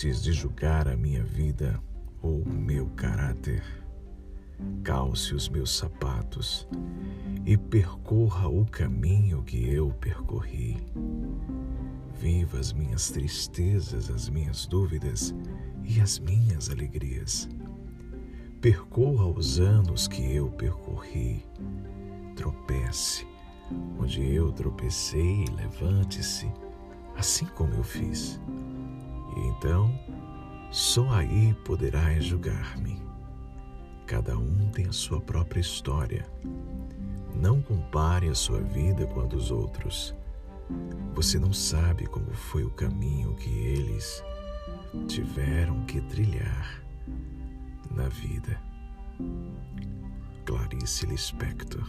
antes de julgar a minha vida ou meu caráter. Calce os meus sapatos e percorra o caminho que eu percorri. Viva as minhas tristezas, as minhas dúvidas e as minhas alegrias. Percorra os anos que eu percorri. Tropece onde eu tropecei, levante-se, assim como eu fiz. Só aí poderás julgar-me. Cada um tem a sua própria história. Não compare a sua vida com a dos outros. Você não sabe como foi o caminho que eles tiveram que trilhar na vida. Clarice Lispector